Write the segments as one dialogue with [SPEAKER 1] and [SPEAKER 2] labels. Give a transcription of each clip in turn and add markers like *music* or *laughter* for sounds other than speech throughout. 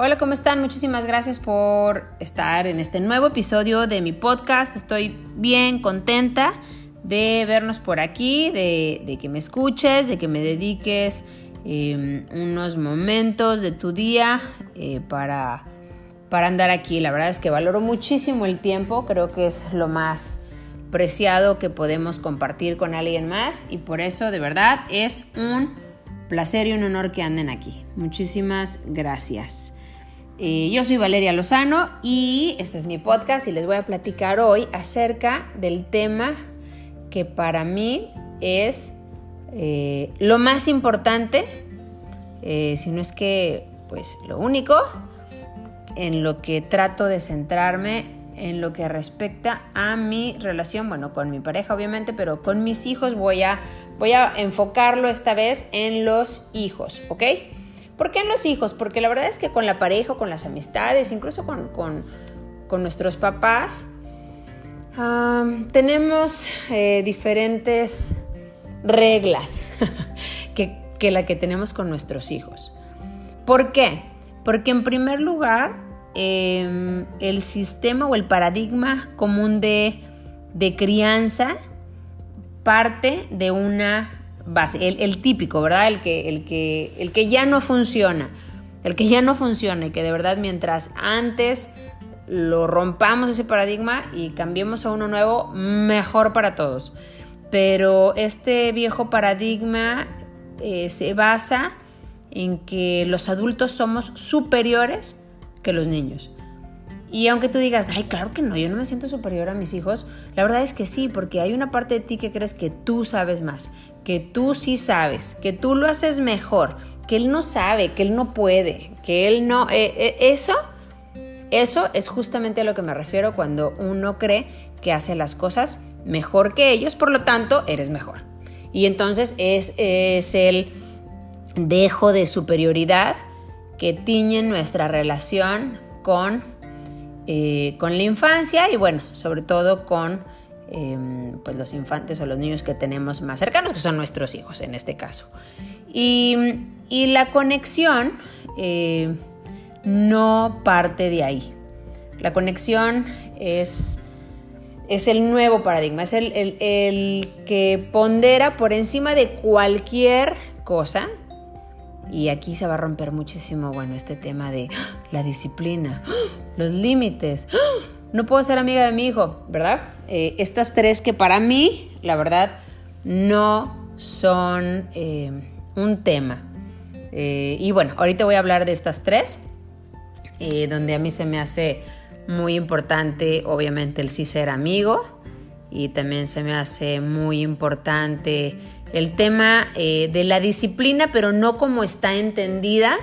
[SPEAKER 1] Hola, ¿cómo están? Muchísimas gracias por estar en este nuevo episodio de mi podcast. Estoy bien contenta de vernos por aquí, de, que me escuches, de que me dediques em, unos momentos de tu día eh, para, para andar aquí. La verdad es que valoro muchísimo el tiempo, creo que es lo más preciado que podemos compartir con alguien más y por eso de verdad es un placer y un honor que anden aquí. Muchísimas gracias. Eh, yo soy Valeria Lozano y este es mi podcast y les voy a platicar hoy acerca del tema que para mí es eh, lo más importante, eh, si no es que pues lo único en lo que trato de centrarme en lo que respecta a mi relación, bueno, con mi pareja obviamente, pero con mis hijos voy a, voy a enfocarlo esta vez en los hijos, ¿ok? ¿Por qué en los hijos? Porque la verdad es que con la pareja, con las amistades, incluso con, nuestros papás, tenemos eh, diferentes reglas *laughs* que, la que tenemos con nuestros hijos. ¿Por qué? Porque en primer lugar, em, el sistema o el paradigma común de, de crianza parte de una el, típico, ¿verdad? El que, el, que, el que ya no funciona, el que ya no funciona y que de verdad mientras antes lo rompamos ese paradigma y cambiemos a uno nuevo, mejor para todos. Pero este viejo paradigma eh, se basa en que los adultos somos superiores que los niños. Y aunque tú digas, ay, claro que no, yo no me siento superior a mis hijos, la verdad es que sí, porque hay una parte de ti que crees que tú sabes más, que tú sí sabes, que tú lo haces mejor, que él no sabe, que él no puede, que él no... Eh, eh, eso, eso es justamente a lo que me refiero cuando uno cree que hace las cosas mejor que ellos, por lo tanto, eres mejor. Y entonces es, es el dejo de superioridad que tiñe nuestra relación con eh, con la infancia y bueno, sobre todo con em, pues los infantes o los niños que tenemos más cercanos, que son nuestros hijos en este caso. Y, la conexión eh, no parte de ahí. La conexión es, es el nuevo paradigma, es el, el que pondera por encima de cualquier cosa y aquí se va a romper muchísimo, bueno, este tema de la disciplina, los límites. No puedo ser amiga de mi hijo, ¿verdad? Eh, estas tres que para mí, la verdad, no son eh, un tema. Eh, y bueno, ahorita voy a hablar de estas tres, donde a mí se me hace muy importante, obviamente, el sí ser amigo. Y también se me hace muy importante el tema eh, de la disciplina, pero no como está entendida,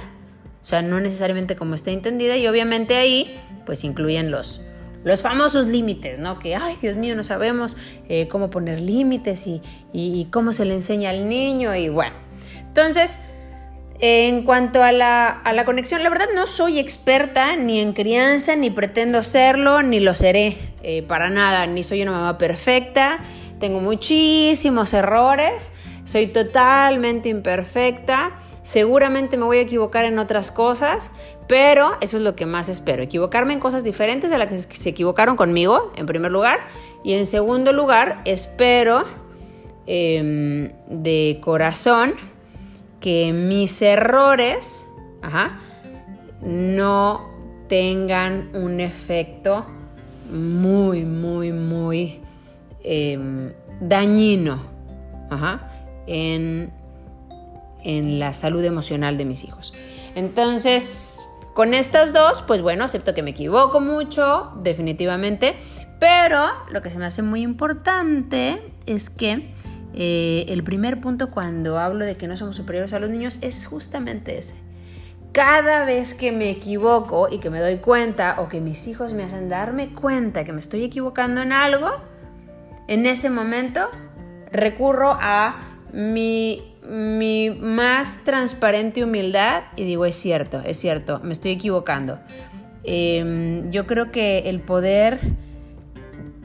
[SPEAKER 1] o sea, no necesariamente como está entendida, y obviamente ahí pues incluyen los, los famosos límites, ¿no? Que, ay, Dios mío, no sabemos eh, cómo poner límites y, cómo se le enseña al niño, y bueno. Entonces, en cuanto a la, a la, conexión, la verdad no soy experta ni en crianza, ni pretendo serlo, ni lo seré eh, para nada, ni soy una mamá perfecta tengo muchísimos errores, soy totalmente imperfecta, seguramente me voy a equivocar en otras cosas, pero eso es lo que más espero, equivocarme en cosas diferentes de las que se equivocaron conmigo, en primer lugar, y en segundo lugar, espero em, de corazón que mis errores no tengan un efecto muy, muy, muy Em, dañino en, en la salud emocional de mis hijos. Entonces, con estas dos, pues bueno, acepto que me equivoco mucho, definitivamente, pero lo que se me hace muy importante es que eh, el primer punto cuando hablo de que no somos superiores a los niños es justamente ese. Cada vez que me equivoco y que me doy cuenta o que mis hijos me hacen darme cuenta que me estoy equivocando en algo, en ese momento recurro a mi, más transparente humildad y digo, es cierto, es cierto, me estoy equivocando. Em, yo creo que el poder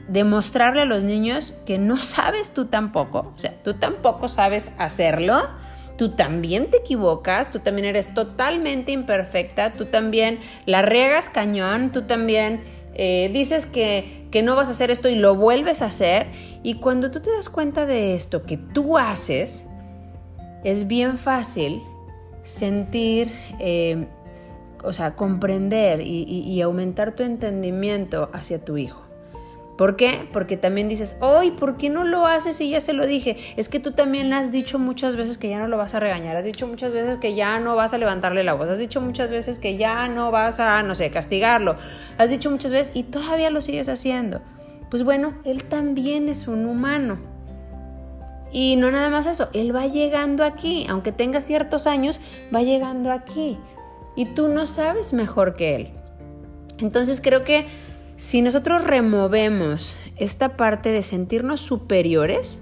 [SPEAKER 1] demostrarle a los niños que no sabes tú tampoco, o sea, tú tampoco sabes hacerlo, tú también te equivocas, tú también eres totalmente imperfecta, tú también la riegas cañón, tú también eh, dices que, que no vas a hacer esto y lo vuelves a hacer. Y cuando tú te das cuenta de esto que tú haces, es bien fácil sentir, eh, o sea, comprender y, aumentar tu entendimiento hacia tu hijo. ¿Por qué? Porque también dices, ¡ay! ¿Por qué no lo haces si ya se lo dije? Es que tú también le has dicho muchas veces que ya no lo vas a regañar, has dicho muchas veces que ya no vas a levantarle la voz, has dicho muchas veces que ya no vas a, no sé, castigarlo, has dicho muchas veces y todavía lo sigues haciendo. Pues bueno, él también es un humano y no nada más eso, él va llegando aquí, aunque tenga ciertos años, va llegando aquí. Y tú no sabes mejor que él. Entonces creo que si nosotros removemos esta parte de sentirnos superiores,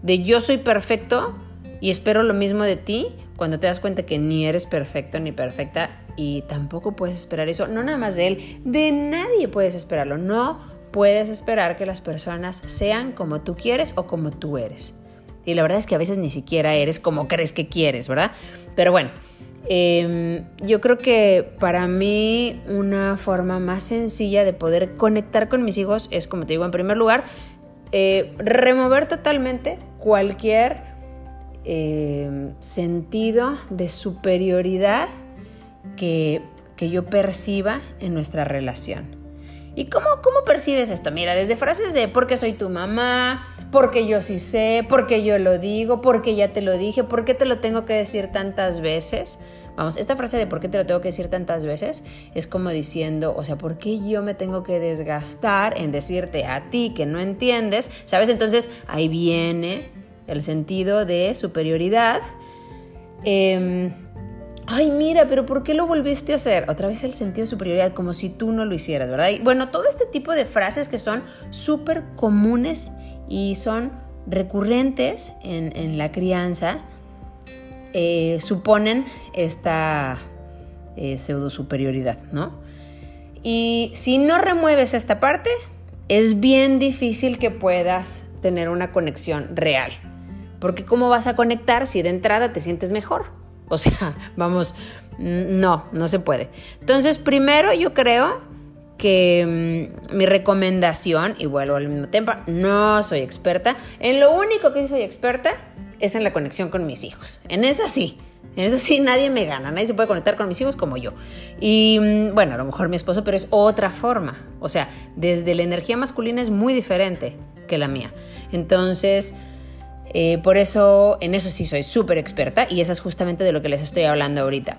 [SPEAKER 1] de yo soy perfecto y espero lo mismo de ti, cuando te das cuenta que ni eres perfecto ni perfecta y tampoco puedes esperar eso, no nada más de él, de nadie puedes esperarlo, no puedes esperar que las personas sean como tú quieres o como tú eres. Y la verdad es que a veces ni siquiera eres como crees que quieres, ¿verdad? Pero bueno, em, yo creo que para mí una forma más sencilla de poder conectar con mis hijos es, como te digo, en primer lugar, eh, remover totalmente cualquier em, sentido de superioridad que, que yo perciba en nuestra relación. ¿Y cómo, cómo percibes esto? Mira, desde frases de porque soy tu mamá, porque yo sí sé, porque yo lo digo, porque ya te lo dije, por qué te lo tengo que decir tantas veces. Vamos, esta frase de por qué te lo tengo que decir tantas veces es como diciendo, o sea, ¿por qué yo me tengo que desgastar en decirte a ti que no entiendes? ¿Sabes? Entonces ahí viene el sentido de superioridad. Eh, ay, mira, pero ¿por qué lo volviste a hacer? Otra vez el sentido de superioridad, como si tú no lo hicieras, ¿verdad? Bueno, todo este tipo de frases que son súper comunes y son recurrentes en, la crianza, eh, suponen esta eh, pseudo superioridad, ¿no? Y si no remueves esta parte, es bien difícil que puedas tener una conexión real. Porque ¿cómo vas a conectar si de entrada te sientes mejor? O sea, *laughs* vamos, no, no se puede. Entonces, primero yo creo que mm, mi recomendación, y vuelvo al mismo tiempo, no soy experta. En lo único que soy experta es en la conexión con mis hijos. En eso sí. En eso sí, nadie me gana, nadie se puede conectar con mis hijos como yo. Y mm, bueno, a lo mejor mi esposo, pero es otra forma. O sea, desde la energía masculina es muy diferente que la mía. Entonces, eh, por eso, en eso sí soy súper experta y eso es justamente de lo que les estoy hablando ahorita.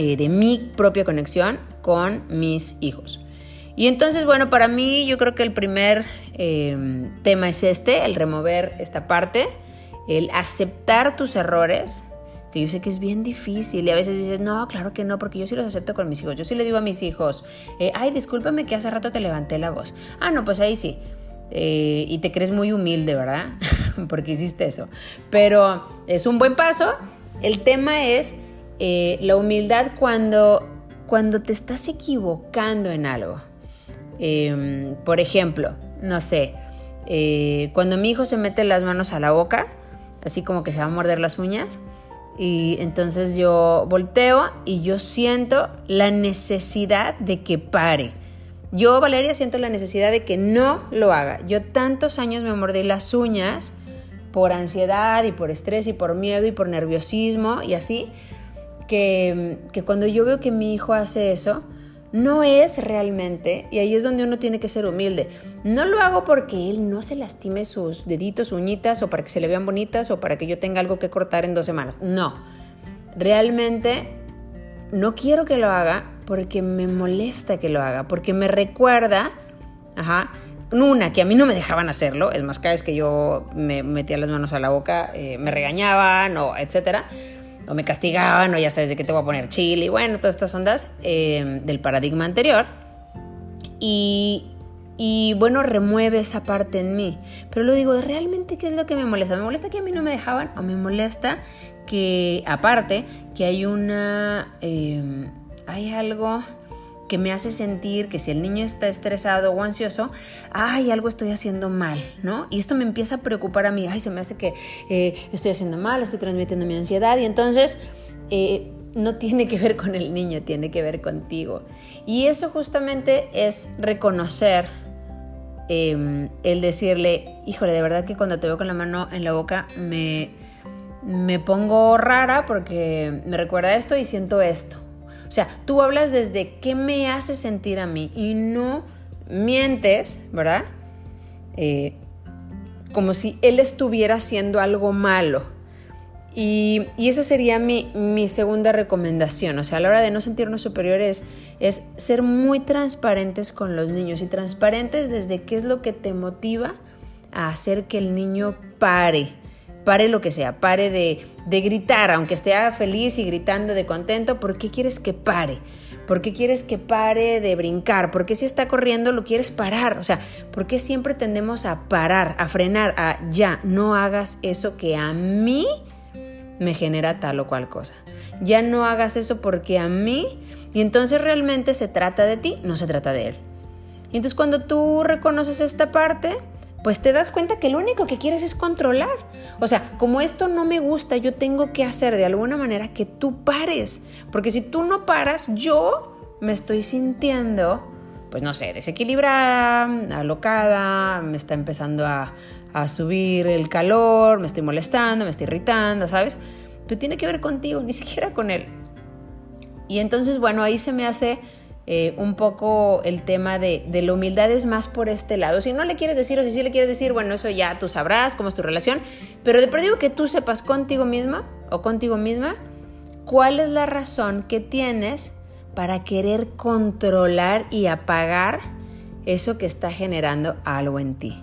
[SPEAKER 1] Eh, de mi propia conexión con mis hijos. Y entonces, bueno, para mí yo creo que el primer em, tema es este, el remover esta parte, el aceptar tus errores, que yo sé que es bien difícil y a veces dices, no, claro que no, porque yo sí los acepto con mis hijos. Yo sí le digo a mis hijos, eh, ay, discúlpame que hace rato te levanté la voz. Ah, no, pues ahí sí. Eh, y te crees muy humilde, ¿verdad? *laughs* Porque hiciste eso. Pero es un buen paso. El tema es eh, la humildad cuando, cuando te estás equivocando en algo. Em, por ejemplo, no sé, eh, cuando mi hijo se mete las manos a la boca, así como que se va a morder las uñas, y entonces yo volteo y yo siento la necesidad de que pare yo, Valeria, siento la necesidad de que no lo haga. Yo tantos años me mordí las uñas por ansiedad y por estrés y por miedo y por nerviosismo y así, que, cuando yo veo que mi hijo hace eso, no es realmente, y ahí es donde uno tiene que ser humilde. No lo hago porque él no se lastime sus deditos, uñitas, o para que se le vean bonitas, o para que yo tenga algo que cortar en dos semanas. No, realmente no quiero que lo haga porque me molesta que lo haga, porque me recuerda, ajá, una, que a mí no me dejaban hacerlo, es más, cada vez que yo me metía las manos a la boca, eh, me regañaban o etcétera, o me castigaban, o ya sabes de qué te voy a poner chile, y bueno, todas estas ondas eh, del paradigma anterior. Y, y bueno, remueve esa parte en mí. Pero lo digo, ¿realmente qué es lo que me molesta? ¿Me molesta que a mí no me dejaban? ¿O me molesta que, aparte, que hay una... Eh, hay algo que me hace sentir que si el niño está estresado o ansioso, ay, algo estoy haciendo mal, ¿no? Y esto me empieza a preocupar a mí, ay, se me hace que eh, estoy haciendo mal, estoy transmitiendo mi ansiedad y entonces eh, no tiene que ver con el niño, tiene que ver contigo. Y eso justamente es reconocer em, el decirle, híjole, de verdad que cuando te veo con la mano en la boca me, me pongo rara porque me recuerda esto y siento esto. O sea, tú hablas desde qué me hace sentir a mí y no mientes, ¿verdad? Eh, como si él estuviera haciendo algo malo. Y, esa sería mi, segunda recomendación. O sea, a la hora de no sentirnos superiores es ser muy transparentes con los niños y transparentes desde qué es lo que te motiva a hacer que el niño pare pare lo que sea, pare de, gritar, aunque esté feliz y gritando de contento, ¿por qué quieres que pare? ¿Por qué quieres que pare de brincar? ¿Por qué si está corriendo lo quieres parar? O sea, ¿por qué siempre tendemos a parar, a frenar, a ya, no hagas eso que a mí me genera tal o cual cosa? Ya no hagas eso porque a mí, y entonces realmente se trata de ti, no se trata de él. Y entonces cuando tú reconoces esta parte, pues te das cuenta que lo único que quieres es controlar. O sea, como esto no me gusta, yo tengo que hacer de alguna manera que tú pares. Porque si tú no paras, yo me estoy sintiendo, pues no sé, desequilibrada, alocada, me está empezando a, subir el calor, me estoy molestando, me estoy irritando, ¿sabes? Pero tiene que ver contigo, ni siquiera con él. Y entonces, bueno, ahí se me hace eh, un poco el tema de, la humildad es más por este lado. Si no le quieres decir o si sí le quieres decir, bueno, eso ya tú sabrás cómo es tu relación, pero de perdido que tú sepas contigo misma o contigo misma cuál es la razón que tienes para querer controlar y apagar eso que está generando algo en ti.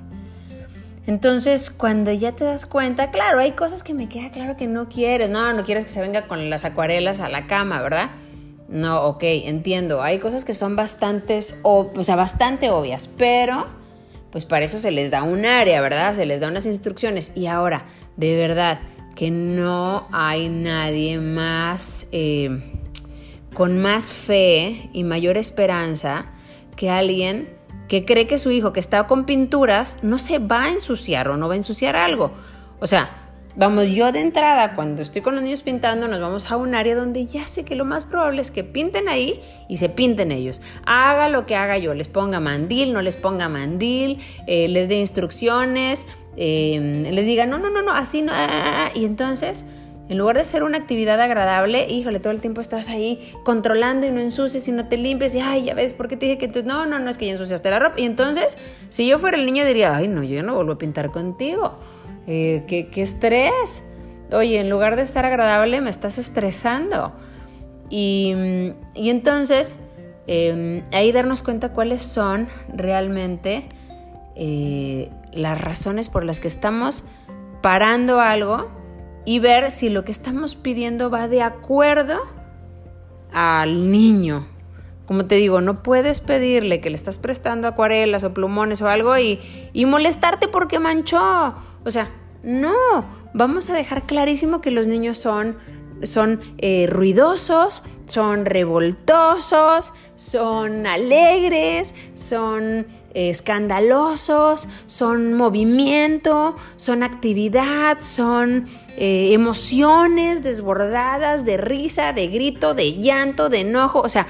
[SPEAKER 1] Entonces, cuando ya te das cuenta, claro, hay cosas que me queda claro que no quieres, no, no quieres que se venga con las acuarelas a la cama, ¿verdad? No, ok, entiendo. Hay cosas que son bastantes, o, sea, bastante obvias, pero pues para eso se les da un área, ¿verdad? Se les da unas instrucciones. Y ahora, de verdad, que no hay nadie más eh, con más fe y mayor esperanza que alguien que cree que su hijo que está con pinturas no se va a ensuciar o no va a ensuciar algo. O sea, Vamos, yo de entrada, cuando estoy con los niños pintando, nos vamos a un área donde ya sé que lo más probable es que pinten ahí y se pinten ellos. Haga lo que haga yo, les ponga mandil, no les ponga mandil, eh, les dé instrucciones, eh, les diga, no, no, no, no, así no. Ah, ah, ah". Y entonces, en lugar de ser una actividad agradable, híjole, todo el tiempo estás ahí controlando y no ensucias y no te limpias y, ay, ya ves, ¿por qué te dije que tú? No, no, no es que ya ensuciaste la ropa. Y entonces, si yo fuera el niño, diría, ay, no, yo no vuelvo a pintar contigo. Eh, ¿qué, estrés. Oye, en lugar de estar agradable, me estás estresando. Y, entonces, em, ahí darnos cuenta cuáles son realmente eh, las razones por las que estamos parando algo y ver si lo que estamos pidiendo va de acuerdo al niño. Como te digo, no puedes pedirle que le estás prestando acuarelas o plumones o algo y, y molestarte porque manchó o sea, no, vamos a dejar clarísimo que los niños son, son eh, ruidosos, son revoltosos, son alegres, son escandalosos, son movimiento, son actividad, son eh, emociones desbordadas de risa, de grito, de llanto, de enojo. O sea,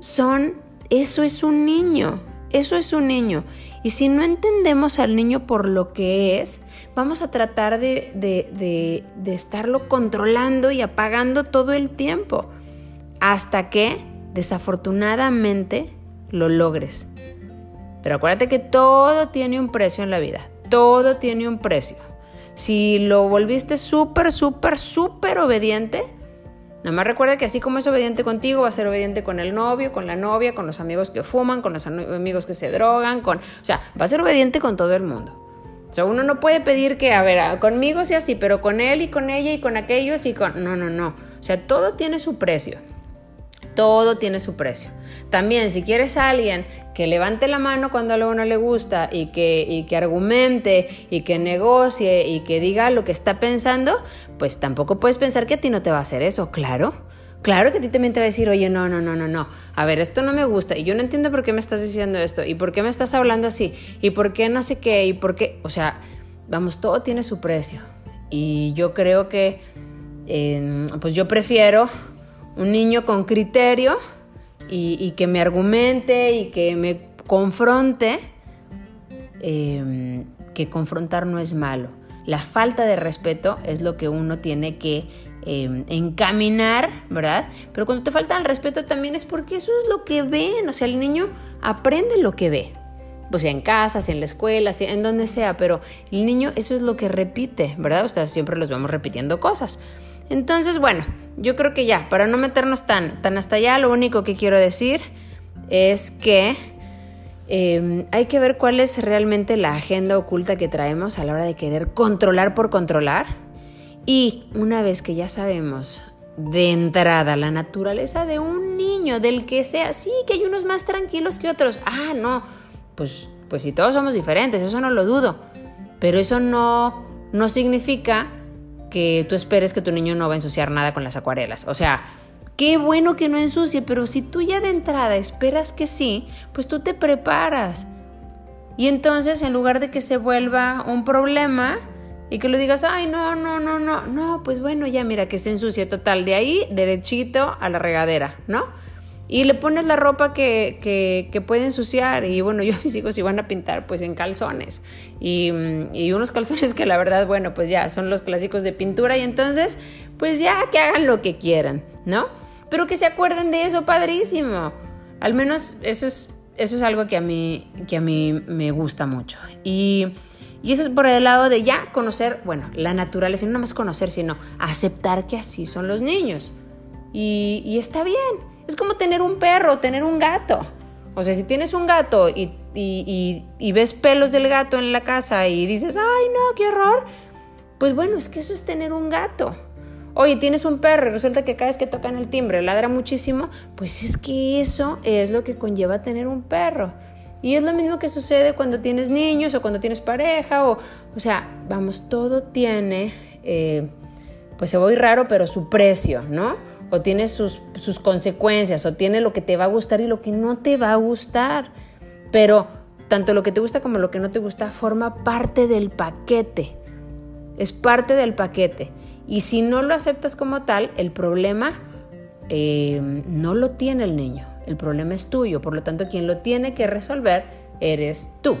[SPEAKER 1] son, eso es un niño, eso es un niño. Y si no entendemos al niño por lo que es, vamos a tratar de, de, de, estarlo controlando y apagando todo el tiempo hasta que desafortunadamente lo logres. Pero acuérdate que todo tiene un precio en la vida, todo tiene un precio. Si lo volviste súper, súper, súper obediente, Nada más recuerda que así como es obediente contigo, va a ser obediente con el novio, con la novia, con los amigos que fuman, con los amigos que se drogan, con, o sea, va a ser obediente con todo el mundo. O sea, uno no puede pedir que, a ver, conmigo sea así, pero con él y con ella y con aquellos y con... No, no, no. O sea, todo tiene su precio. Todo tiene su precio. También, si quieres a alguien que levante la mano cuando a uno le gusta y que, y que argumente y que negocie y que diga lo que está pensando, pues tampoco puedes pensar que a ti no te va a hacer eso. Claro, Claro que a ti también te va a decir, oye, no, no, no, no, no. A ver, esto no me gusta. Y yo no entiendo por qué me estás diciendo esto. Y por qué me estás hablando así. Y por qué no sé qué. Y por qué. O sea, vamos, todo tiene su precio. Y yo creo que, pues yo prefiero un niño con criterio y, que me argumente y que me confronte, em, que confrontar no es malo. La falta de respeto es lo que uno tiene que em, encaminar, ¿verdad? Pero cuando te falta el respeto también es porque eso es lo que ven, o sea, el niño aprende lo que ve. Pues sea en casa, sea en la escuela, sea en donde sea, pero el niño eso es lo que repite, ¿verdad? Sea, siempre los vemos repitiendo cosas. Entonces, bueno, yo creo que ya, para no meternos tan, tan hasta allá, lo único que quiero decir es que em, hay que ver cuál es realmente la agenda oculta que traemos a la hora de querer controlar por controlar. Y una vez que ya sabemos de entrada la naturaleza de un niño, del que sea, sí, que hay unos más tranquilos que otros. Ah, no, pues, pues si todos somos diferentes, eso no lo dudo. Pero eso no, no significa que tú esperes que tu niño no va a ensuciar nada con las acuarelas. O sea, qué bueno que no ensucie, pero si tú ya de entrada esperas que sí, pues tú te preparas. Y entonces, en lugar de que se vuelva un problema y que lo digas, ay, no, no, no, no, no, pues bueno, ya mira que se ensucie total, de ahí derechito a la regadera, ¿no? Y le pones la ropa que, que, que, puede ensuciar. Y bueno, *laughs* yo mis hijos iban a pintar pues en calzones. Y, unos calzones que la verdad, bueno, pues ya son los clásicos de pintura. Y entonces, pues ya que hagan lo que quieran, ¿no? Pero que se acuerden de eso, padrísimo. Al menos eso es, eso es algo que a, mí, que a mí me gusta mucho. Y, y eso es por el lado de ya conocer, bueno, la naturaleza. Y no más conocer, sino aceptar que así son los niños. Y, y está bien. Es como tener un perro, tener un gato. O sea, si tienes un gato y, ves pelos del gato en la casa y dices, ay no, qué horror, pues bueno, es que eso es tener un gato. Oye, tienes un perro y resulta que cada vez que tocan el timbre ladra muchísimo, pues es que eso es lo que conlleva tener un perro. Y es lo mismo que sucede cuando tienes niños o cuando tienes pareja o, o sea, vamos, todo tiene, eh, pues se voy raro, pero su precio, ¿no? o tiene sus, consecuencias, o tiene lo que te va a gustar y lo que no te va a gustar. Pero tanto lo que te gusta como lo que no te gusta forma parte del paquete. Es parte del paquete. Y si no lo aceptas como tal, el problema eh, no lo tiene el niño. El problema es tuyo. Por lo tanto, quien lo tiene que resolver eres tú.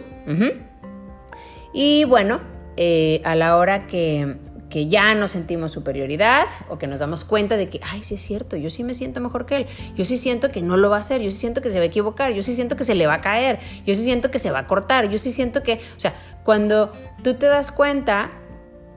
[SPEAKER 1] Y bueno, eh, a la hora que que ya nos sentimos superioridad o que nos damos cuenta de que, ay, sí es cierto, yo sí me siento mejor que él, yo sí siento que no lo va a hacer, yo sí siento que se va a equivocar, yo sí siento que se le va a caer, yo sí siento que se va a cortar, yo sí siento que, o sea, cuando tú te das cuenta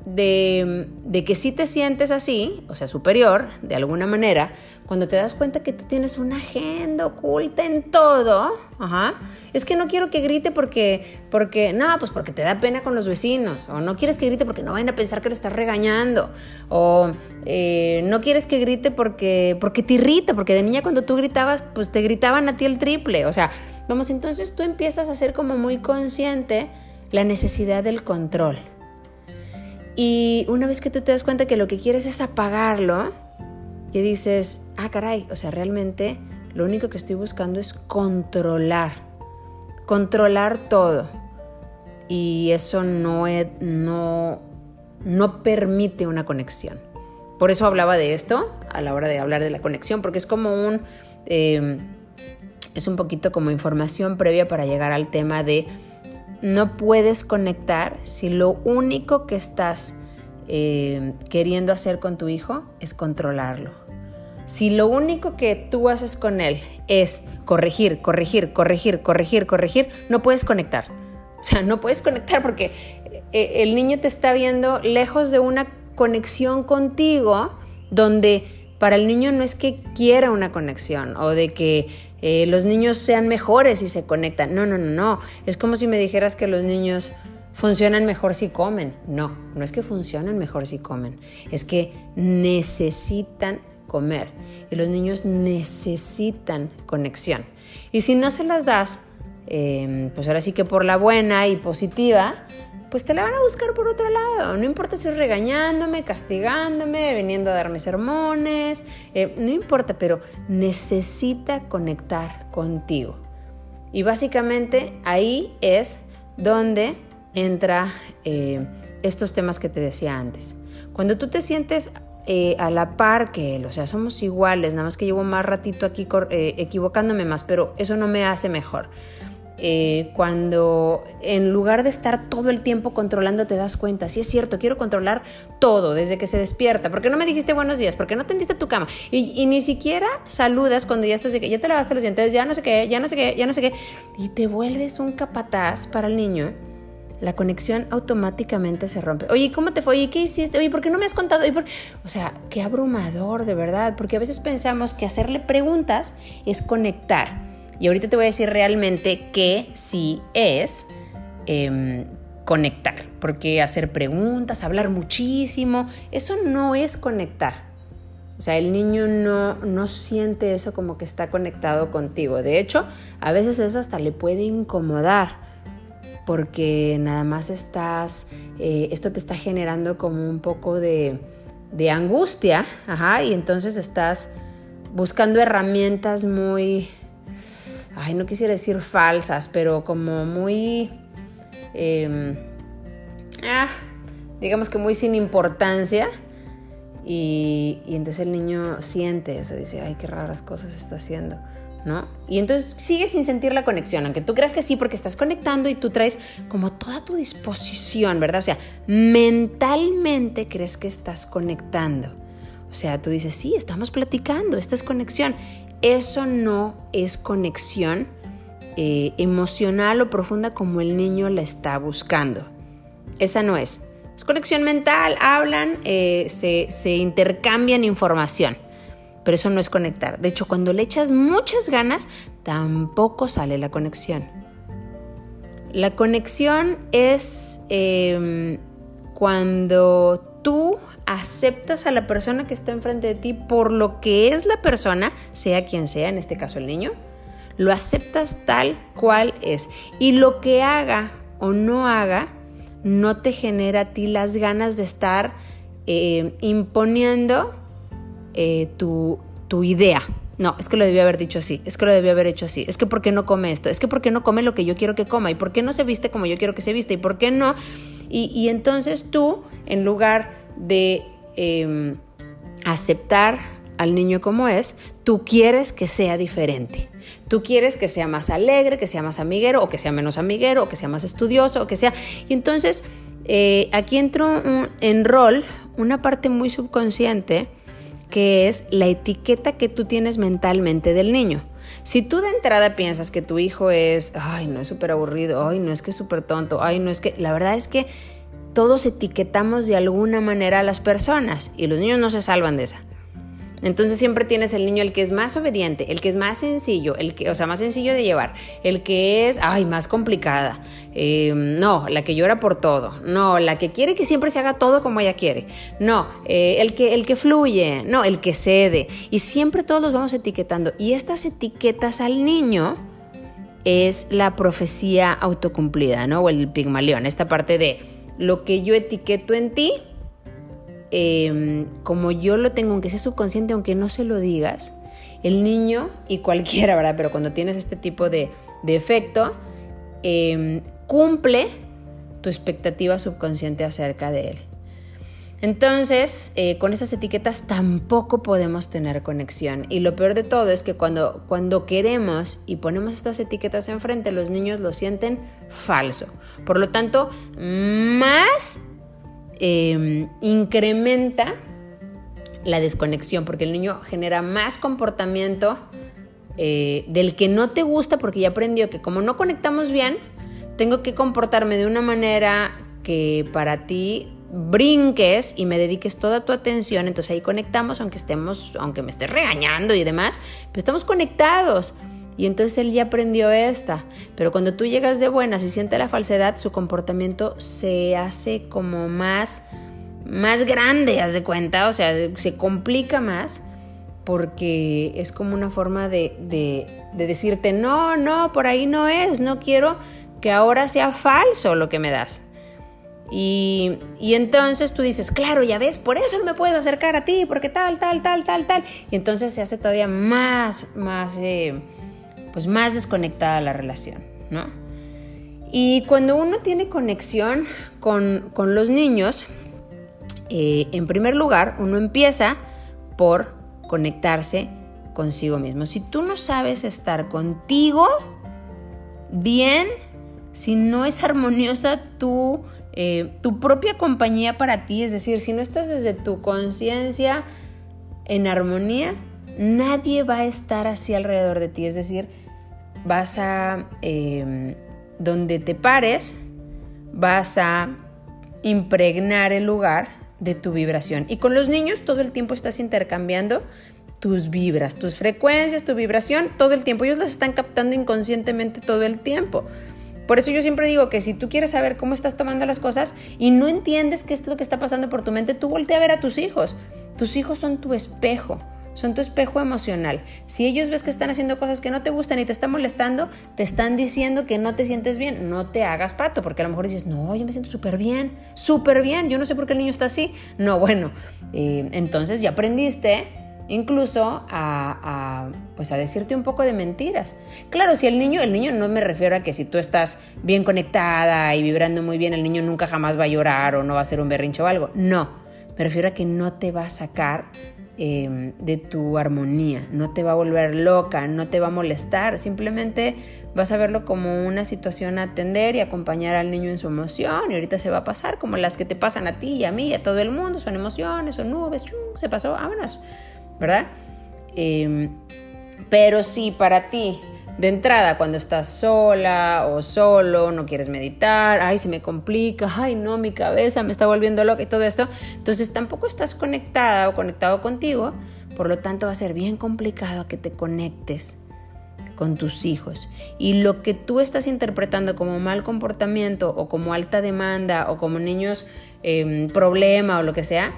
[SPEAKER 1] de, que si te sientes así, o sea, superior, de alguna manera, cuando te das cuenta que tú tienes una agenda oculta en todo, ajá, es que no quiero que grite porque, porque, no, pues porque te da pena con los vecinos, o no quieres que grite porque no vayan a pensar que le estás regañando, o eh, no quieres que grite porque, porque te irrita, porque de niña cuando tú gritabas, pues te gritaban a ti el triple, o sea, vamos, entonces tú empiezas a ser como muy consciente la necesidad del control. Y una vez que tú te das cuenta que lo que quieres es apagarlo, que dices, ah, caray, o sea, realmente lo único que estoy buscando es controlar, controlar todo. Y eso no, no, no permite una conexión. Por eso hablaba de esto a la hora de hablar de la conexión, porque es como un... Eh, es un poquito como información previa para llegar al tema de no puedes conectar si lo único que estás eh, queriendo hacer con tu hijo es controlarlo. Si lo único que tú haces con él es corregir, corregir, corregir, corregir, corregir, no puedes conectar. O sea, no puedes conectar porque eh, el niño te está viendo lejos de una conexión contigo donde para el niño no es que quiera una conexión o de que eh, los niños sean mejores si se conectan. No, no, no, no. Es como si me dijeras que los niños funcionan mejor si comen. No, no es que funcionan mejor si comen. Es que necesitan comer. Y los niños necesitan conexión. Y si no se las das, em, pues ahora sí que por la buena y positiva, pues te la van a buscar por otro lado. No importa si es regañándome, castigándome, viniendo a darme sermones, eh, no importa, pero necesita conectar contigo. Y básicamente ahí es donde entra eh, estos temas que te decía antes. Cuando tú te sientes eh, a la par que él, o sea, somos iguales, nada más que llevo más ratito aquí equivocándome más, pero eso no me hace mejor. Eh, cuando en lugar de estar todo el tiempo controlando te das cuenta, sí es cierto, quiero controlar todo desde que se despierta, porque no me dijiste buenos días, porque no tendiste tu cama y, ni siquiera saludas cuando ya estás de que ya te lavaste los dientes, ya no sé qué, ya no sé qué, ya no sé qué, y te vuelves un capataz para el niño. La conexión automáticamente se rompe. Oye, ¿cómo te fue? Oye, ¿qué hiciste? Oye, ¿por qué no me has contado? O sea, qué abrumador, de verdad, porque a veces pensamos que hacerle preguntas es conectar y ahorita te voy a decir realmente que sí es em, conectar, porque hacer preguntas, hablar muchísimo, eso no es conectar. O sea, el niño no, no siente eso como que está conectado contigo. De hecho, a veces eso hasta le puede incomodar, porque nada más estás, eh, esto te está generando como un poco de, de angustia, ajá, y entonces estás buscando herramientas muy ay, no quisiera decir falsas, pero como muy, em, ah, digamos que muy sin importancia. Y, entonces el niño siente eso, dice, ay, qué raras cosas está haciendo. ¿No? Y entonces sigue sin sentir la conexión, aunque tú creas que sí, porque estás conectando y tú traes como toda tu disposición, ¿verdad? O sea, mentalmente crees que estás conectando. O sea, tú dices, sí, estamos platicando, esta es conexión. Eso no es conexión eh, emocional o profunda como el niño la está buscando. Esa no es. Es conexión mental, hablan, eh, se, intercambian información pero eso no es conectar. De hecho, cuando le echas muchas ganas, tampoco sale la conexión. La conexión es em, cuando tú aceptas a la persona que está enfrente de ti por lo que es la persona, sea quien sea, en este caso el niño, lo aceptas tal cual es. Y lo que haga o no haga, no te genera a ti las ganas de estar eh, imponiendo eh, tu, tu idea. No, es que lo debía haber dicho así, es que lo debía haber hecho así, es que ¿por qué no come esto? Es que ¿por qué no come lo que yo quiero que coma? ¿Y por qué no se viste como yo quiero que se viste? ¿Y por qué no? Y, y entonces tú, en lugar de em, aceptar al niño como es, tú quieres que sea diferente. Tú quieres que sea más alegre, que sea más amiguero, o que sea menos amiguero, o que sea más estudioso, o que sea... Y entonces eh, aquí entró en rol una parte muy subconsciente que es la etiqueta que tú tienes mentalmente del niño. Si tú de entrada piensas que tu hijo es, ay, no es súper aburrido, ay, no es que es súper tonto, ay, no es que, la verdad es que todos etiquetamos de alguna manera a las personas y los niños no se salvan de esa. Entonces siempre tienes el niño el que es más obediente, el que es más sencillo, el que, o sea, más sencillo de llevar, el que es, ay, más complicada. Em, no, la que llora por todo. No, la que quiere que siempre se haga todo como ella quiere. No, eh, el, que, el que fluye. No, el que cede. Y siempre todos los vamos etiquetando. Y estas etiquetas al niño es la profecía autocumplida, ¿no? O el pigmalión, esta parte de lo que yo etiqueto en ti, em, como yo lo tengo, aunque sea subconsciente, aunque no se lo digas, el niño y cualquiera, ¿verdad? Pero cuando tienes este tipo de, efecto, em, cumple tu expectativa subconsciente acerca de él. Entonces, eh, con esas etiquetas tampoco podemos tener conexión. Y lo peor de todo es que cuando, cuando queremos y ponemos estas etiquetas enfrente, los niños lo sienten falso. Por lo tanto, más em, incrementa la desconexión, porque el niño genera más comportamiento eh, del que no te gusta, porque ya aprendió que como no conectamos bien, tengo que comportarme de una manera que para ti brinques y me dediques toda tu atención, entonces ahí conectamos, aunque estemos, aunque me estés regañando y demás, pero estamos conectados. Y entonces él ya aprendió esta. Pero cuando tú llegas de buenas y siente la falsedad, su comportamiento se hace como más, más grande, haz de cuenta. O sea, se complica más porque es como una forma de, de decirte, no, no, por ahí no es, no quiero que ahora sea falso lo que me das. Y, entonces tú dices, claro, ya ves, por eso no me puedo acercar a ti, porque tal, tal, tal, tal, tal. Y entonces se hace todavía más, más, eh, pues más desconectada la relación, ¿no? Y cuando uno tiene conexión con, los niños, eh, en primer lugar, uno empieza por conectarse consigo mismo. Si tú no sabes estar contigo bien, si no es armoniosa tu, eh, tu propia compañía para ti, es decir, si no estás desde tu conciencia en armonía, nadie va a estar así alrededor de ti. Es decir, vas a, em, donde te pares, vas a impregnar el lugar de tu vibración. Y con los niños todo el tiempo estás intercambiando tus vibras, tus frecuencias, tu vibración, todo el tiempo. Ellos las están captando inconscientemente todo el tiempo. Por eso yo siempre digo que si tú quieres saber cómo estás tomando las cosas y no entiendes qué es lo que está pasando por tu mente, tú voltea a ver a tus hijos. Tus hijos son tu espejo, son tu espejo emocional. Si ellos ves que están haciendo cosas que no te gustan y te están molestando, te están diciendo que no te sientes bien, no te hagas pato, porque a lo mejor dices, no, yo me siento súper bien, súper bien, yo no sé por qué el niño está así. No, bueno, eh, entonces ya aprendiste incluso a, pues a decirte un poco de mentiras. Claro, si el niño, el niño no me refiero a que si tú estás bien conectada y vibrando muy bien, el niño nunca jamás va a llorar o no va a ser un berrincho o algo. No, me refiero a que no te va a sacar em, de tu armonía, no te va a volver loca, no te va a molestar, simplemente vas a verlo como una situación a atender y acompañar al niño en su emoción y ahorita se va a pasar como las que te pasan a ti y a mí y a todo el mundo, son emociones, son nubes, se pasó, vámonos. ¿Verdad? Em, pero si para ti, de entrada, cuando estás sola o solo, no quieres meditar, ay, se me complica, ay, no, mi cabeza me está volviendo loca y todo esto, entonces tampoco estás conectada o conectado contigo, por lo tanto va a ser bien complicado que te conectes con tus hijos. Y lo que tú estás interpretando como mal comportamiento o como alta demanda o como niños eh, problema o lo que sea,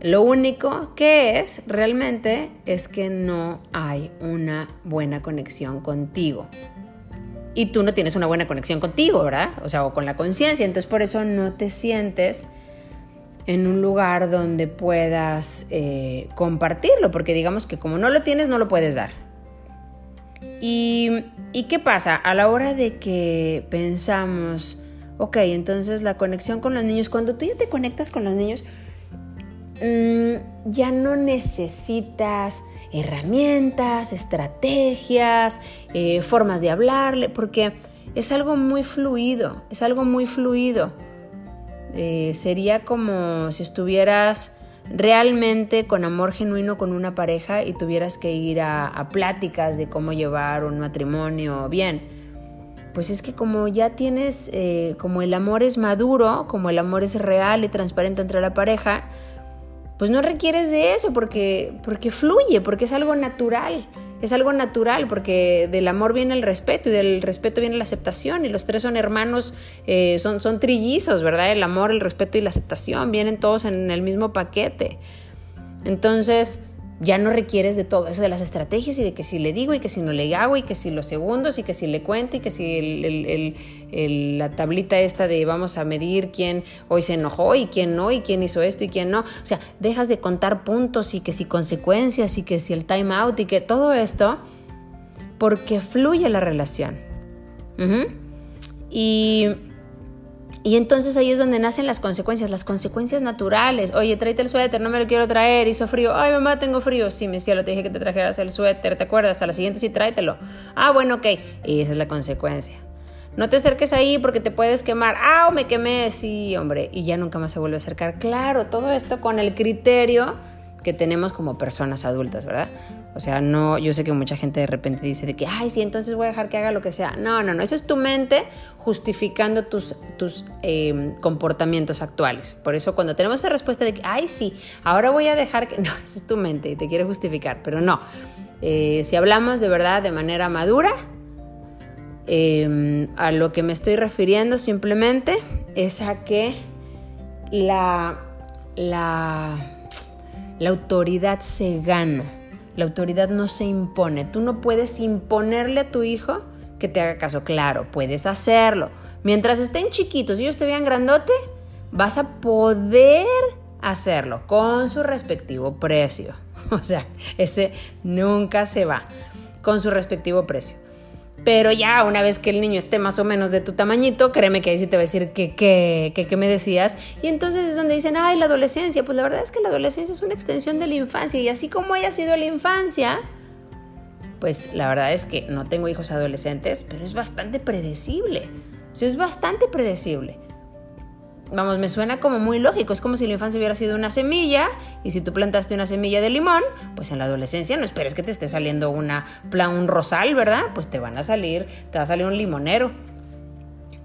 [SPEAKER 1] lo único que es realmente es que no hay una buena conexión contigo. Y tú no tienes una buena conexión contigo, ¿verdad? O sea, o con la conciencia. Entonces por eso no te sientes en un lugar donde puedas eh, compartirlo, porque digamos que como no lo tienes, no lo puedes dar. ¿Y, ¿Y qué pasa? A la hora de que pensamos, ok, entonces la conexión con los niños, cuando tú ya te conectas con los niños, Mm, ya no necesitas herramientas, estrategias, eh, formas de hablarle, porque es algo muy fluido, es algo muy fluido. Eh, sería como si estuvieras realmente con amor genuino con una pareja y tuvieras que ir a, pláticas de cómo llevar un matrimonio bien. Pues es que como ya tienes, eh, como el amor es maduro, como el amor es real y transparente entre la pareja, pues no requieres de eso porque, porque fluye, porque es algo natural. Es algo natural porque del amor viene el respeto y del respeto viene la aceptación y los tres son hermanos, eh, son, son trillizos, ¿verdad? El amor, el respeto y la aceptación vienen todos en el mismo paquete. Entonces, ya no requieres de todo eso de las estrategias y de que si le digo y que si no le hago y que si los segundos y que si le cuento y que si la tablita esta de vamos a medir quién hoy se enojó y quién no y quién hizo esto y quién no. O sea, dejas de contar puntos y que si consecuencias y que si el time out y que todo esto porque fluye la relación. Y y entonces ahí es donde nacen las consecuencias, las consecuencias naturales. Oye, tráete el suéter, no me lo quiero traer, hizo frío. Ay, mamá, tengo frío. Sí, mi cielo, te dije que te trajeras el suéter, ¿te acuerdas? A la siguiente sí, tráetelo. Ah, bueno, ok. Y esa es la consecuencia. No te acerques ahí porque te puedes quemar. Ah, me quemé. Sí, hombre. Y ya nunca más se vuelve a acercar. Claro, todo esto con el criterio que tenemos como personas adultas, ¿verdad? O sea, no, yo sé que mucha gente de repente dice de que, ay, sí, entonces voy a dejar que haga lo que sea. No, no, no, esa es tu mente justificando tus, tus em, comportamientos actuales. Por eso cuando tenemos esa respuesta de que, ay, sí, ahora voy a dejar que, *laughs* no, esa es tu mente y te quiere justificar, pero no. Eh, si hablamos de verdad de manera madura, em, a lo que me estoy refiriendo simplemente es a que la, la, la autoridad se gana la autoridad no se impone. Tú no puedes imponerle a tu hijo que te haga caso. Claro, puedes hacerlo. Mientras estén chiquitos y ellos te vean grandote, vas a poder hacerlo con su respectivo precio. *laughs* O sea, ese nunca se va con su respectivo precio. Pero ya una vez que el niño esté más o menos de tu tamañito, créeme que ahí sí te va a decir que qué me decías. Y entonces es donde dicen, ay, la adolescencia. Pues la verdad es que la adolescencia es una extensión de la infancia. Y así como haya sido la infancia, pues la verdad es que no tengo hijos adolescentes, pero es bastante predecible. O sea, es bastante predecible vamos, me suena como muy lógico. Es como si la infancia hubiera sido una semilla y si tú plantaste una semilla de limón, pues en la adolescencia no esperes que te esté saliendo una, un rosal, ¿verdad? Pues te van a salir, te va a salir un limonero.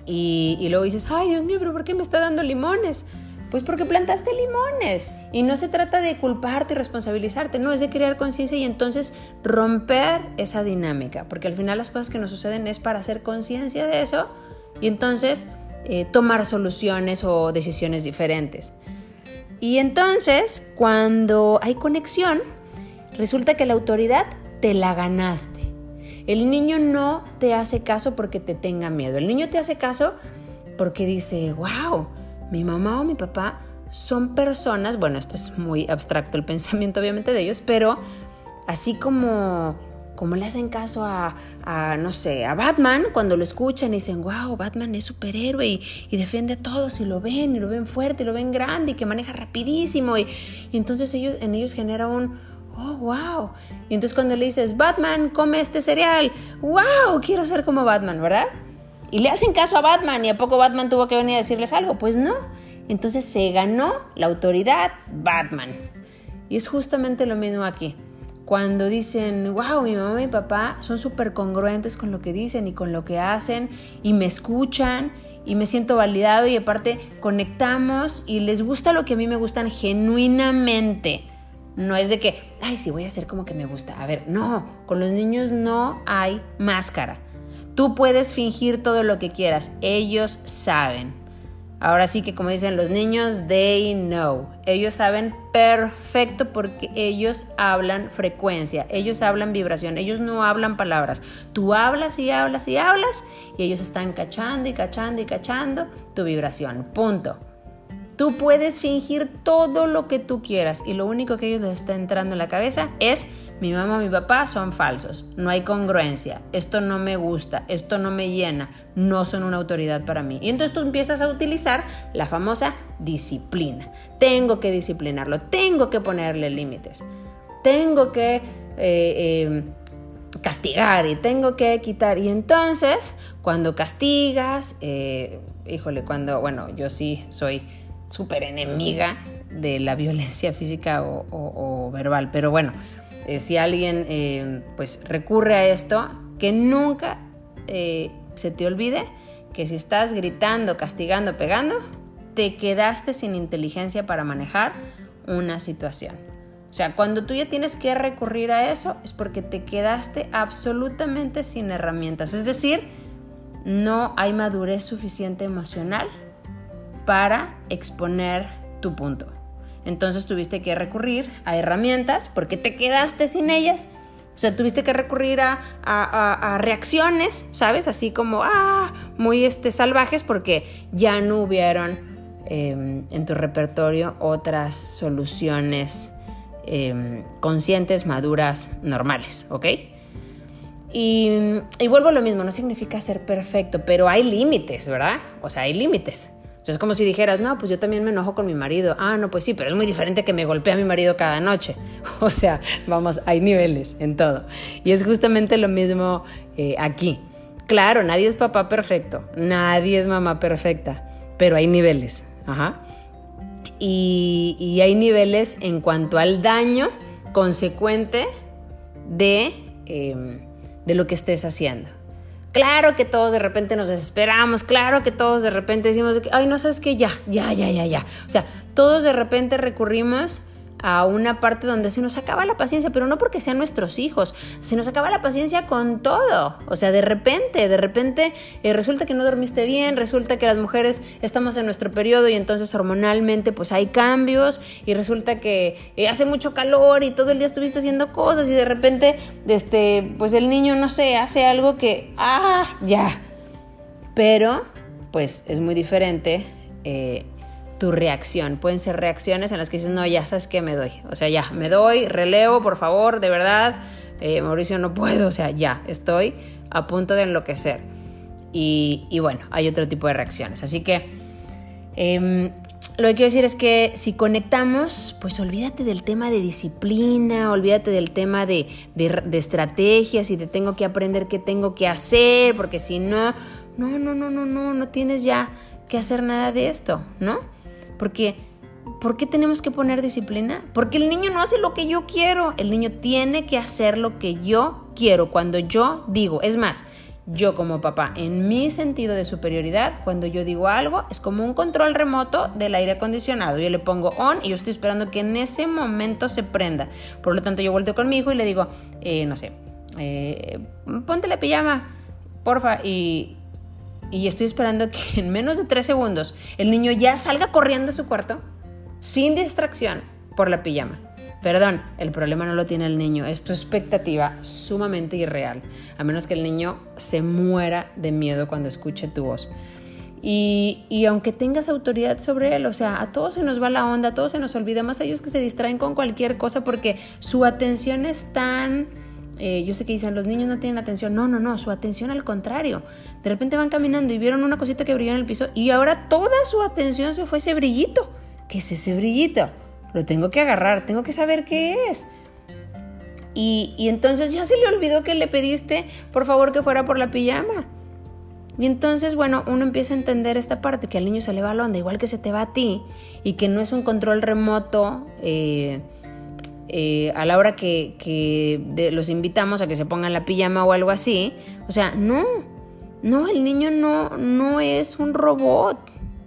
[SPEAKER 1] Y, y luego dices, ay Dios mío, pero ¿por qué me está dando limones? Pues porque plantaste limones. Y no se trata de culparte y responsabilizarte, no, es de crear conciencia y entonces romper esa dinámica. Porque al final las cosas que nos suceden es para hacer conciencia de eso y entonces eh, tomar soluciones o decisiones diferentes. Y entonces, cuando hay conexión, resulta que la autoridad te la ganaste. El niño no te hace caso porque te tenga miedo. El niño te hace caso porque dice, wow, mi mamá o mi papá son personas, bueno, esto es muy abstracto el *laughs* pensamiento obviamente de ellos, pero así como como le hacen caso a, no sé, a Batman cuando lo escuchan y dicen, wow, Batman es superhéroe y, y, defiende a todos y lo ven y lo ven fuerte y lo ven grande y que maneja rapidísimo y, y entonces ellos, en ellos genera un, oh, wow. Y entonces cuando le dices, Batman, come este cereal, wow, quiero ser como Batman, ¿verdad? Y le hacen caso a Batman y a poco Batman tuvo que venir a decirles algo, pues no. Entonces se ganó la autoridad Batman. Y es justamente lo mismo aquí cuando dicen, wow, mi mamá y mi papá son súper congruentes con lo que dicen y con lo que hacen y me escuchan y me siento validado y aparte conectamos y les gusta lo que a mí me gustan genuinamente. No es de que, ay, sí, voy a hacer como que me gusta. A ver, no, con los niños no hay máscara. Tú puedes fingir todo lo que quieras, ellos saben. Ahora sí que como dicen los niños, they know. Ellos saben perfecto porque ellos hablan frecuencia, ellos hablan vibración, ellos no hablan palabras. Tú hablas y hablas y hablas y ellos están cachando y cachando y cachando tu vibración. Punto. Tú puedes fingir todo lo que tú quieras y lo único que ellos les está entrando en la cabeza es mi mamá mi papá son falsos, no hay congruencia, esto no me gusta, esto no me llena, no son una autoridad para mí. Y entonces tú empiezas a utilizar la famosa disciplina. Tengo que disciplinarlo, tengo que ponerle límites, tengo que... Eh, em, castigar y tengo que quitar. Y entonces, cuando castigas, eh, híjole, cuando, bueno, yo sí soy súper enemiga de la violencia *laughs* física o, verbal. Pero bueno, eh, si alguien eh, pues recurre a esto, que nunca eh, se te olvide que si estás gritando, castigando, pegando, te quedaste sin inteligencia para manejar una situación. O sea, cuando tú ya tienes que recurrir a eso es porque te quedaste absolutamente sin herramientas. Es decir, no hay madurez suficiente emocional para exponer tu punto. Entonces tuviste que recurrir a herramientas porque te quedaste sin ellas. O sea, tuviste que recurrir a, reacciones, ¿sabes? Así como, ah, muy este, salvajes porque ya no hubieron em, en tu repertorio otras soluciones em, conscientes, maduras, normales, ¿ok? Y, y vuelvo a lo mismo, no significa ser perfecto, pero hay límites, ¿verdad? O sea, hay límites es como si dijeras, no, pues yo también me enojo con mi marido. Ah, no, pues sí, pero es muy diferente que me golpee a mi marido cada noche. *laughs* O sea, vamos, hay niveles en todo. Y es justamente lo mismo eh, aquí. Claro, nadie es papá perfecto, nadie es mamá perfecta, pero hay niveles. Ajá. Y, hay niveles en cuanto al daño consecuente de, em, de lo que estés haciendo. Claro que todos de repente nos desesperamos, claro que todos de repente decimos, ay, no sabes qué, ya, ya, ya, ya, ya. O sea, todos de repente recurrimos a una parte donde se nos acaba la paciencia, pero no porque sean nuestros hijos, se nos acaba la paciencia con todo. O sea, de repente, de repente eh, resulta que no dormiste bien, resulta que las mujeres estamos en nuestro periodo y entonces hormonalmente pues hay cambios y resulta que eh, hace mucho calor y todo el día estuviste haciendo cosas y de repente este, pues el niño no sé, hace algo que, ah, ya. Pero pues es muy diferente. Eh, tu reacción. Pueden ser reacciones en las que dices, no, ya sabes que me doy. O sea, ya, me doy, relevo, por favor, de verdad. Eh, Mauricio, no puedo, o sea, ya, estoy a punto de enloquecer. Y, bueno, hay otro tipo de reacciones. Así que em, lo que quiero decir es que si conectamos, pues olvídate del tema de disciplina, olvídate del tema de, de, estrategias y de tengo que aprender qué tengo que hacer, porque si no, no, no, no, no, no, no tienes ya que hacer nada de esto, ¿no? Porque, ¿por qué tenemos que poner disciplina? Porque el niño no hace lo que yo quiero, el niño tiene que hacer lo que yo quiero, cuando yo digo, es más, yo como papá, en mi sentido de superioridad, cuando yo digo algo, es como un control remoto del aire acondicionado. Yo le pongo on y yo estoy esperando que en ese momento se prenda. Por lo tanto, yo vuelto con mi hijo y le digo, eh, no sé, eh, ponte la pijama, porfa. Y, y estoy esperando que en menos de tres segundos el niño ya salga corriendo a su cuarto sin distracción por la pijama. Perdón, el problema no lo tiene el niño, es tu expectativa sumamente irreal, a menos que el niño se muera de miedo cuando escuche tu voz. Y, aunque tengas autoridad sobre él, o sea, a todos se nos va la onda, a todos se nos olvida, más a ellos que se distraen con cualquier cosa porque su atención es tan... Eh, yo sé que dicen, los niños no tienen atención. No, no, no, su atención al contrario. De repente van caminando y vieron una cosita que brilló en el piso y ahora toda su atención se fue ese brillito. ¿Qué es ese brillito? lo tengo que agarrar, tengo que saber qué es. Y, entonces ya se le olvidó que le pediste, por favor, que fuera por la pijama. Y entonces, bueno, uno empieza a entender esta parte, que al niño se le va la onda, igual que se te va a ti, y que no es un control remoto eh, eh, a la hora que, los invitamos a que se pongan la pijama o algo así. O sea, no, no, el niño no, no es un robot.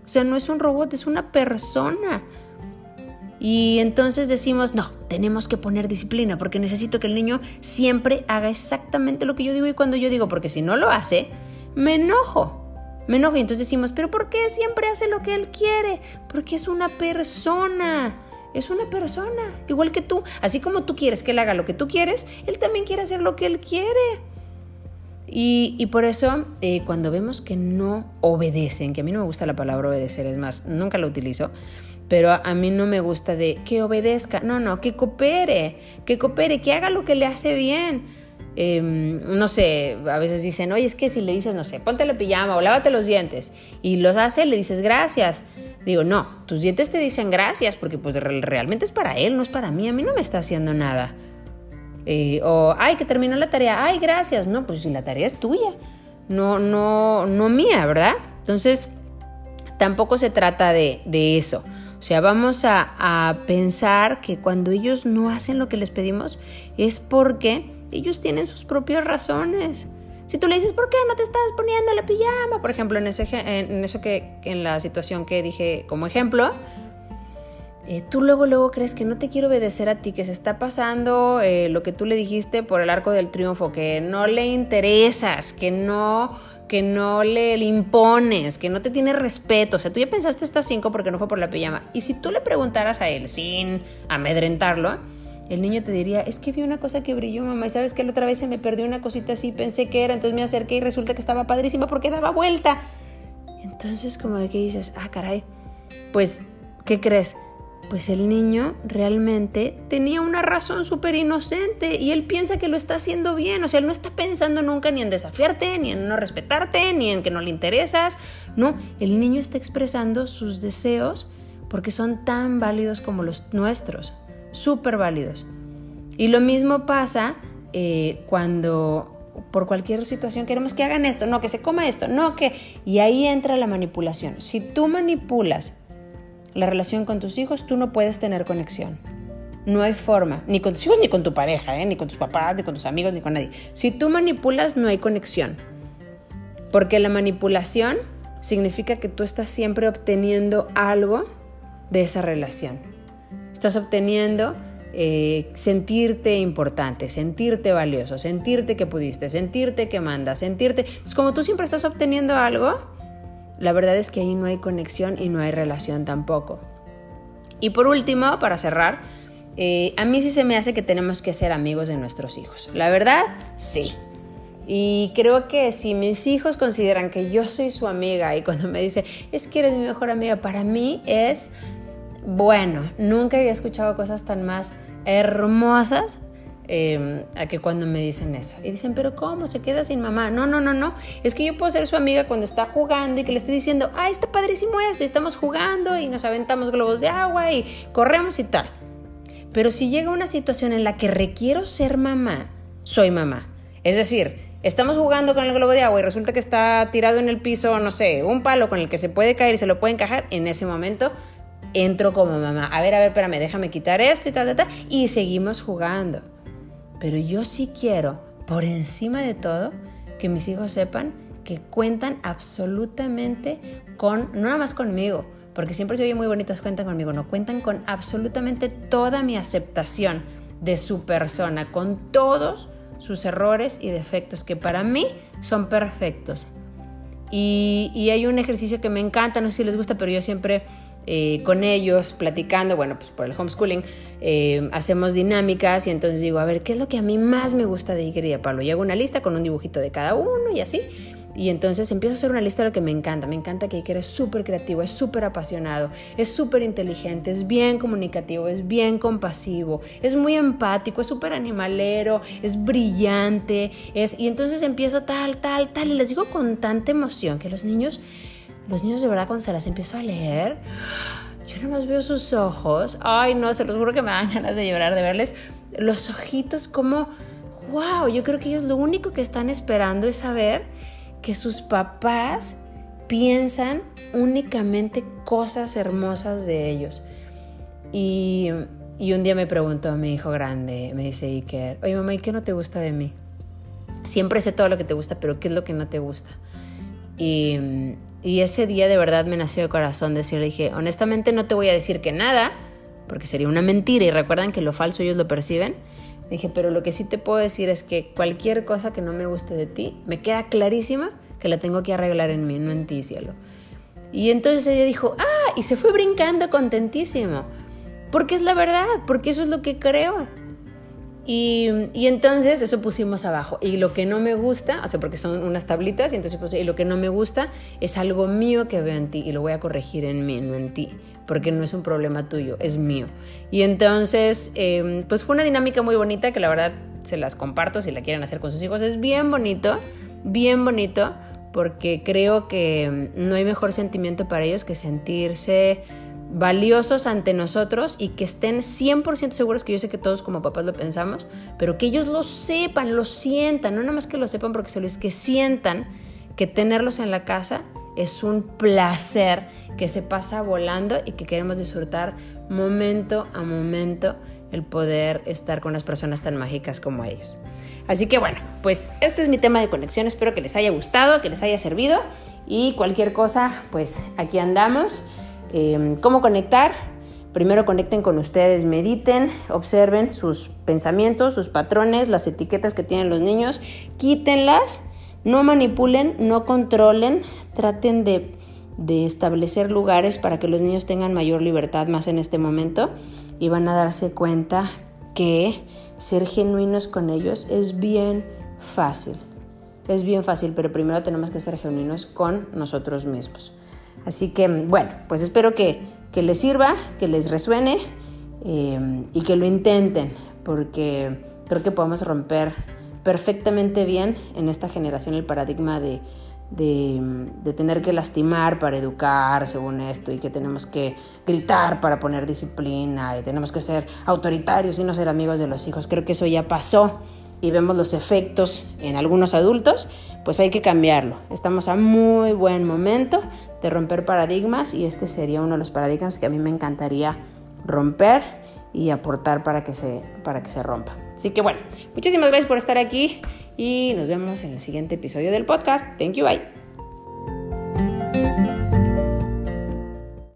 [SPEAKER 1] O sea, no es un robot, es una persona. Y entonces decimos, no, tenemos que poner disciplina porque necesito que el niño siempre haga exactamente lo que yo digo y cuando yo digo, porque si no lo hace, me enojo. Me enojo y entonces decimos, pero ¿por qué siempre hace lo que él quiere? Porque es una persona. Es una persona, igual que tú. Así como tú quieres que él haga lo que tú quieres, él también quiere hacer lo que él quiere. Y, por eso, eh, cuando vemos que no obedecen, que a mí no me gusta la palabra obedecer, es más, nunca la utilizo, pero a, mí no me gusta de que obedezca, no, no, que coopere, que coopere, que haga lo que le hace bien. Em, no sé, a veces dicen, oye, es que si le dices, no sé, ponte la pijama o lávate los dientes y los hace, le dices gracias. Digo, no, tus dientes te dicen gracias porque pues realmente es para él, no es para mí, a mí no me está haciendo nada. Eh, o, ay, que terminó la tarea, ay, gracias. No, pues si la tarea es tuya, no, no, no mía, ¿verdad? Entonces, tampoco se trata de, de eso. O sea, vamos a, pensar que cuando ellos no hacen lo que les pedimos es porque ellos tienen sus propias razones. Si tú le dices, ¿por qué no te estás poniendo la pijama? Por ejemplo, en, ese, en eso que, en la situación que dije como ejemplo, eh, tú luego, luego crees que no te quiero obedecer a ti, que se está pasando eh, lo que tú le dijiste por el arco del triunfo, que no le interesas, que no que no le, impones, que no te tiene respeto. O sea, tú ya pensaste estas cinco porque no fue por la pijama. Y si tú le preguntaras a él sin amedrentarlo, el niño te diría, es que vi una cosa que brilló, mamá, y sabes que la otra vez se me perdió una cosita así, pensé que era, entonces me acerqué y resulta que estaba padrísima porque daba vuelta. Entonces, como de que dices, ah, caray, pues, ¿qué crees? Pues el niño realmente tenía una razón súper inocente y él piensa que lo está haciendo bien. O sea, él no está pensando nunca ni en desafiarte, ni en no respetarte, ni en que no le interesas. No, el niño está expresando sus deseos porque son tan válidos como los nuestros. Súper válidos. Y lo mismo pasa eh, cuando por cualquier situación queremos que hagan esto, no, que se coma esto, no, que... Y ahí entra la manipulación. Si tú manipulas la relación con tus hijos, tú no puedes tener conexión. No hay forma, ni con tus hijos, ni con tu pareja, ¿eh? ni con tus papás, ni con tus amigos, ni con nadie. Si tú manipulas, no hay conexión. Porque la manipulación significa que tú estás siempre obteniendo algo de esa relación. Estás obteniendo eh, sentirte importante, sentirte valioso, sentirte que pudiste, sentirte que mandas, sentirte... Entonces, como tú siempre estás obteniendo algo, la verdad es que ahí no hay conexión y no hay relación tampoco. Y por último, para cerrar, eh, a mí sí se me hace que tenemos que ser amigos de nuestros hijos. La verdad, sí. Y creo que si mis hijos consideran que yo soy su amiga y cuando me dice, es que eres mi mejor amiga, para mí es, bueno, nunca había escuchado cosas tan más hermosas em, a que cuando me dicen eso. Y dicen, pero ¿cómo? Se queda sin mamá. No, no, no, no. Es que yo puedo ser su amiga cuando está jugando y que le estoy diciendo, ah, está padrísimo esto, y estamos jugando y nos aventamos globos de agua y corremos y tal. Pero si llega una situación en la que requiero ser mamá, soy mamá. Es decir, estamos jugando con el globo de agua y resulta que está tirado en el piso, no sé, un palo con el que se puede caer y se lo puede encajar, en ese momento entro como mamá. A ver, a ver, espérame, déjame quitar esto y tal, tal, tal. Y seguimos jugando. Pero yo sí quiero, por encima de todo, que mis hijos sepan que cuentan absolutamente con, no nada más conmigo, porque siempre se oye muy bonitos, cuentan conmigo, no, cuentan con absolutamente toda mi aceptación de su persona, con todos sus errores y defectos, que para mí son perfectos. Y, hay un ejercicio que me encanta, no sé si les gusta, pero yo siempre eh, con ellos platicando, bueno, pues por el homeschooling, eh, hacemos dinámicas y entonces digo, a ver, ¿qué es lo que a mí más me gusta de Iker y de Pablo? Y hago una lista con un dibujito de cada uno y así. Y entonces empiezo a hacer una lista de lo que me encanta. Me encanta que Iker es súper creativo, es súper apasionado, es súper inteligente, es bien comunicativo, es bien compasivo, es muy empático, es súper animalero, es brillante. Es... Y entonces empiezo tal, tal, tal. Y les digo con tanta emoción que los niños, los niños de verdad cuando se las empiezo a leer, yo nada más veo sus ojos. Ay, no, se los juro que me dan *laughs* ganas de llorar, de verles los ojitos como, wow, yo creo que ellos lo único que están esperando es saber que sus papás piensan únicamente cosas hermosas de ellos. Y, un día me preguntó mi hijo grande, me dice Iker, oye mamá, ¿y qué no te gusta de mí? Siempre sé todo lo que te gusta, pero ¿qué es lo que no te gusta? Y, y ese día de verdad me nació de corazón decirle, dije, honestamente no te voy a decir que nada, porque sería una mentira y recuerdan que lo falso ellos lo perciben. Dije, pero lo que sí te puedo decir es que cualquier cosa que no me guste de ti, me queda clarísima que la tengo que arreglar en mí, no en ti, cielo. Y entonces ella dijo, ah, y se fue brincando contentísimo. Porque es la verdad, porque eso es lo que creo. Y, entonces eso pusimos abajo. Y lo que no me gusta, o sea, porque son unas tablitas, y entonces puse, y lo que no me gusta es algo mío que veo en ti y lo voy a corregir en mí, no en ti, porque no es un problema tuyo, es mío. Y entonces, em, pues fue una dinámica muy bonita que la verdad se las comparto si la quieren hacer con sus hijos. Es bien bonito, bien bonito, porque creo que no hay mejor sentimiento para ellos que sentirse valiosos ante nosotros y que estén 100% seguros que yo sé que todos como papás lo pensamos, pero que ellos lo sepan, lo sientan, no nada más que lo sepan porque se les que sientan que tenerlos en la casa es un placer que se pasa volando y que queremos disfrutar momento a momento el poder estar con las personas tan mágicas como ellos. Así que bueno, pues este es mi tema de conexión, espero que les haya gustado, que les haya servido y cualquier cosa, pues aquí andamos. Em, ¿Cómo conectar? Primero conecten con ustedes, mediten, observen sus pensamientos, sus patrones, las etiquetas que tienen los niños, quítenlas, no manipulen, no controlen, traten de, de establecer lugares para que los niños tengan mayor libertad más en este momento y van a darse cuenta que ser genuinos con ellos es bien fácil. Es bien fácil, pero primero tenemos que ser genuinos con nosotros mismos. Así que, bueno, pues espero que, les sirva, que les resuene eh, y que lo intenten, porque creo que podemos romper perfectamente bien en esta generación el paradigma de, de, tener que lastimar para educar según esto y que tenemos que gritar para poner disciplina y tenemos que ser autoritarios y no ser amigos de los hijos. Creo que eso ya pasó y vemos los efectos en algunos adultos, pues hay que cambiarlo. Estamos a muy buen momento de romper paradigmas y este sería uno de los paradigmas que a mí me encantaría romper y aportar para que se, para que se rompa. Así que bueno, muchísimas gracias por estar aquí y nos vemos en el siguiente episodio del podcast. Thank you, bye.